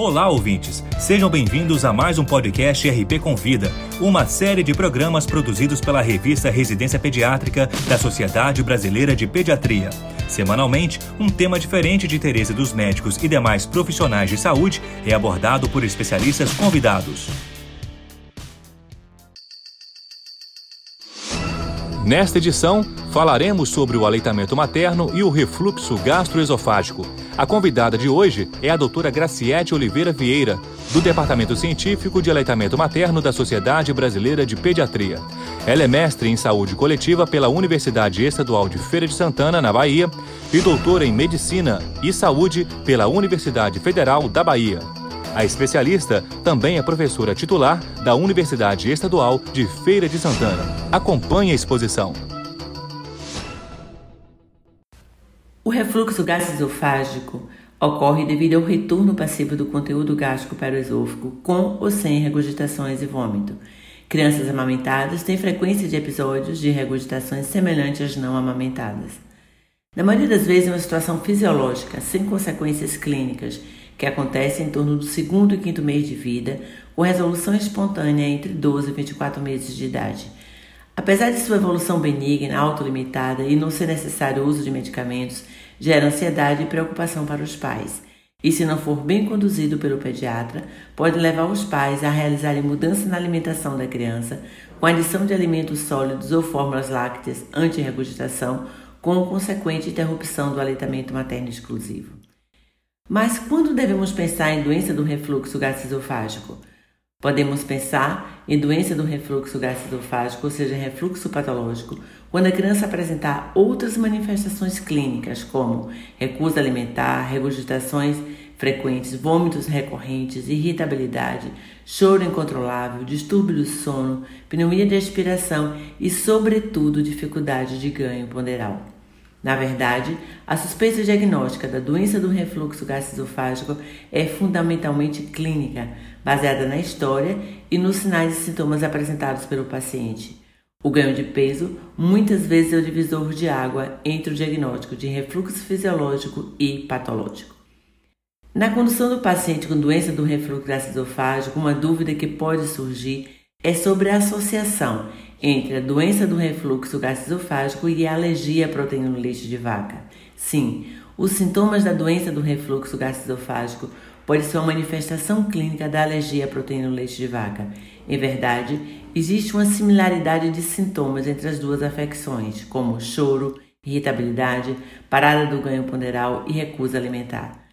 Olá, ouvintes! Sejam bem-vindos a mais um podcast RP Convida, uma série de programas produzidos pela revista Residência Pediátrica da Sociedade Brasileira de Pediatria. Semanalmente, um tema diferente de interesse dos médicos e demais profissionais de saúde é abordado por especialistas convidados. Nesta edição, falaremos sobre o aleitamento materno e o refluxo gastroesofágico. A convidada de hoje é a doutora Graciete Oliveira Vieira, do Departamento Científico de Aleitamento Materno da Sociedade Brasileira de Pediatria. Ela é mestre em saúde coletiva pela Universidade Estadual de Feira de Santana, na Bahia, e doutora em medicina e saúde pela Universidade Federal da Bahia. A especialista também é professora titular da Universidade Estadual de Feira de Santana. Acompanhe a exposição. O refluxo gastroesofágico ocorre devido ao retorno passivo do conteúdo gástrico para o esôfago, com ou sem regurgitações e vômito. Crianças amamentadas têm frequência de episódios de regurgitações semelhantes às não amamentadas. Na maioria das vezes, é uma situação fisiológica, sem consequências clínicas, que acontece em torno do segundo e quinto mês de vida, com resolução espontânea entre 12 e 24 meses de idade. Apesar de sua evolução benigna, autolimitada e não ser necessário o uso de medicamentos, gera ansiedade e preocupação para os pais. E se não for bem conduzido pelo pediatra, pode levar os pais a realizarem mudança na alimentação da criança, com adição de alimentos sólidos ou fórmulas lácteas anti-regurgitação, com consequente interrupção do aleitamento materno exclusivo. Mas quando devemos pensar em doença do refluxo gastroesofágico? Podemos pensar em doença do refluxo gastroesofágico, ou seja, refluxo patológico, quando a criança apresentar outras manifestações clínicas, como recusa alimentar, regurgitações frequentes, vômitos recorrentes, irritabilidade, choro incontrolável, distúrbio do sono, pneumonia de aspiração e, sobretudo, dificuldade de ganho ponderal. Na verdade, a suspeita diagnóstica da doença do refluxo gastroesofágico é fundamentalmente clínica, baseada na história e nos sinais e sintomas apresentados pelo paciente. O ganho de peso muitas vezes é o divisor de água entre o diagnóstico de refluxo fisiológico e patológico. Na condução do paciente com doença do refluxo gastroesofágico, uma dúvida que pode surgir é sobre a associação entre a doença do refluxo gastroesofágico e a alergia à proteína no leite de vaca. Sim, os sintomas da doença do refluxo gastroesofágico podem ser uma manifestação clínica da alergia à proteína no leite de vaca. Em verdade, existe uma similaridade de sintomas entre as duas afecções, como choro, irritabilidade, parada do ganho ponderal e recusa alimentar.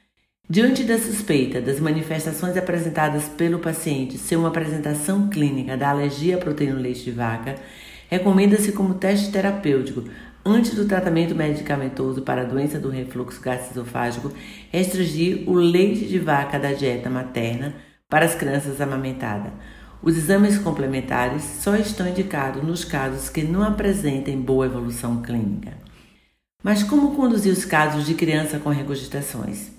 Diante da suspeita das manifestações apresentadas pelo paciente ser uma apresentação clínica da alergia à proteína no leite de vaca, recomenda-se como teste terapêutico, antes do tratamento medicamentoso para a doença do refluxo gastroesofágico, restringir o leite de vaca da dieta materna para as crianças amamentadas. Os exames complementares só estão indicados nos casos que não apresentem boa evolução clínica. Mas como conduzir os casos de criança com regurgitações?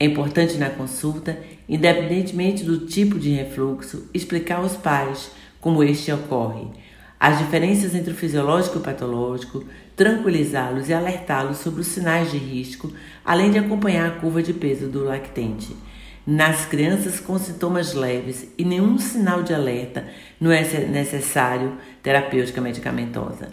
É importante na consulta, independentemente do tipo de refluxo, explicar aos pais como este ocorre, as diferenças entre o fisiológico e o patológico, tranquilizá-los e alertá-los sobre os sinais de risco, além de acompanhar a curva de peso do lactente. Nas crianças com sintomas leves e nenhum sinal de alerta, não é necessário terapêutica medicamentosa.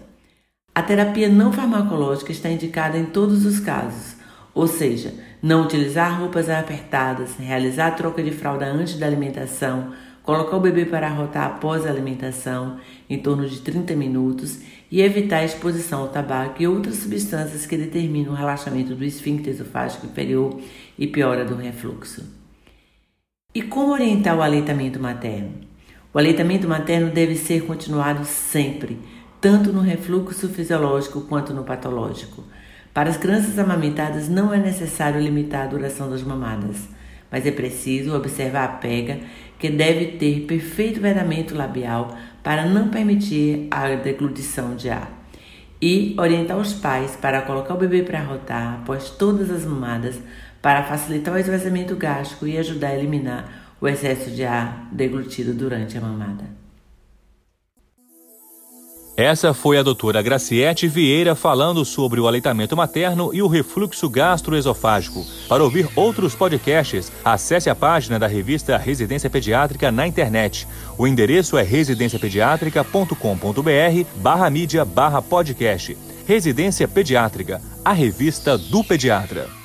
A terapia não farmacológica está indicada em todos os casos, ou seja, não utilizar roupas apertadas, realizar troca de fralda antes da alimentação, colocar o bebê para arrotar após a alimentação, em torno de 30 minutos, e evitar a exposição ao tabaco e outras substâncias que determinam o relaxamento do esfíncter esofágico inferior e piora do refluxo. E como orientar o aleitamento materno? O aleitamento materno deve ser continuado sempre, tanto no refluxo fisiológico quanto no patológico. Para as crianças amamentadas não é necessário limitar a duração das mamadas, mas é preciso observar a pega que deve ter perfeito vedamento labial para não permitir a deglutição de ar. E orientar os pais para colocar o bebê para rotar após todas as mamadas para facilitar o esvaziamento gástrico e ajudar a eliminar o excesso de ar deglutido durante a mamada. Essa foi a doutora Graciete Vieira falando sobre o aleitamento materno e o refluxo gastroesofágico. Para ouvir outros podcasts, acesse a página da revista Residência Pediátrica na internet. O endereço é residenciapediatrica.com.br barra mídia barra podcast. Residência Pediátrica, a revista do pediatra.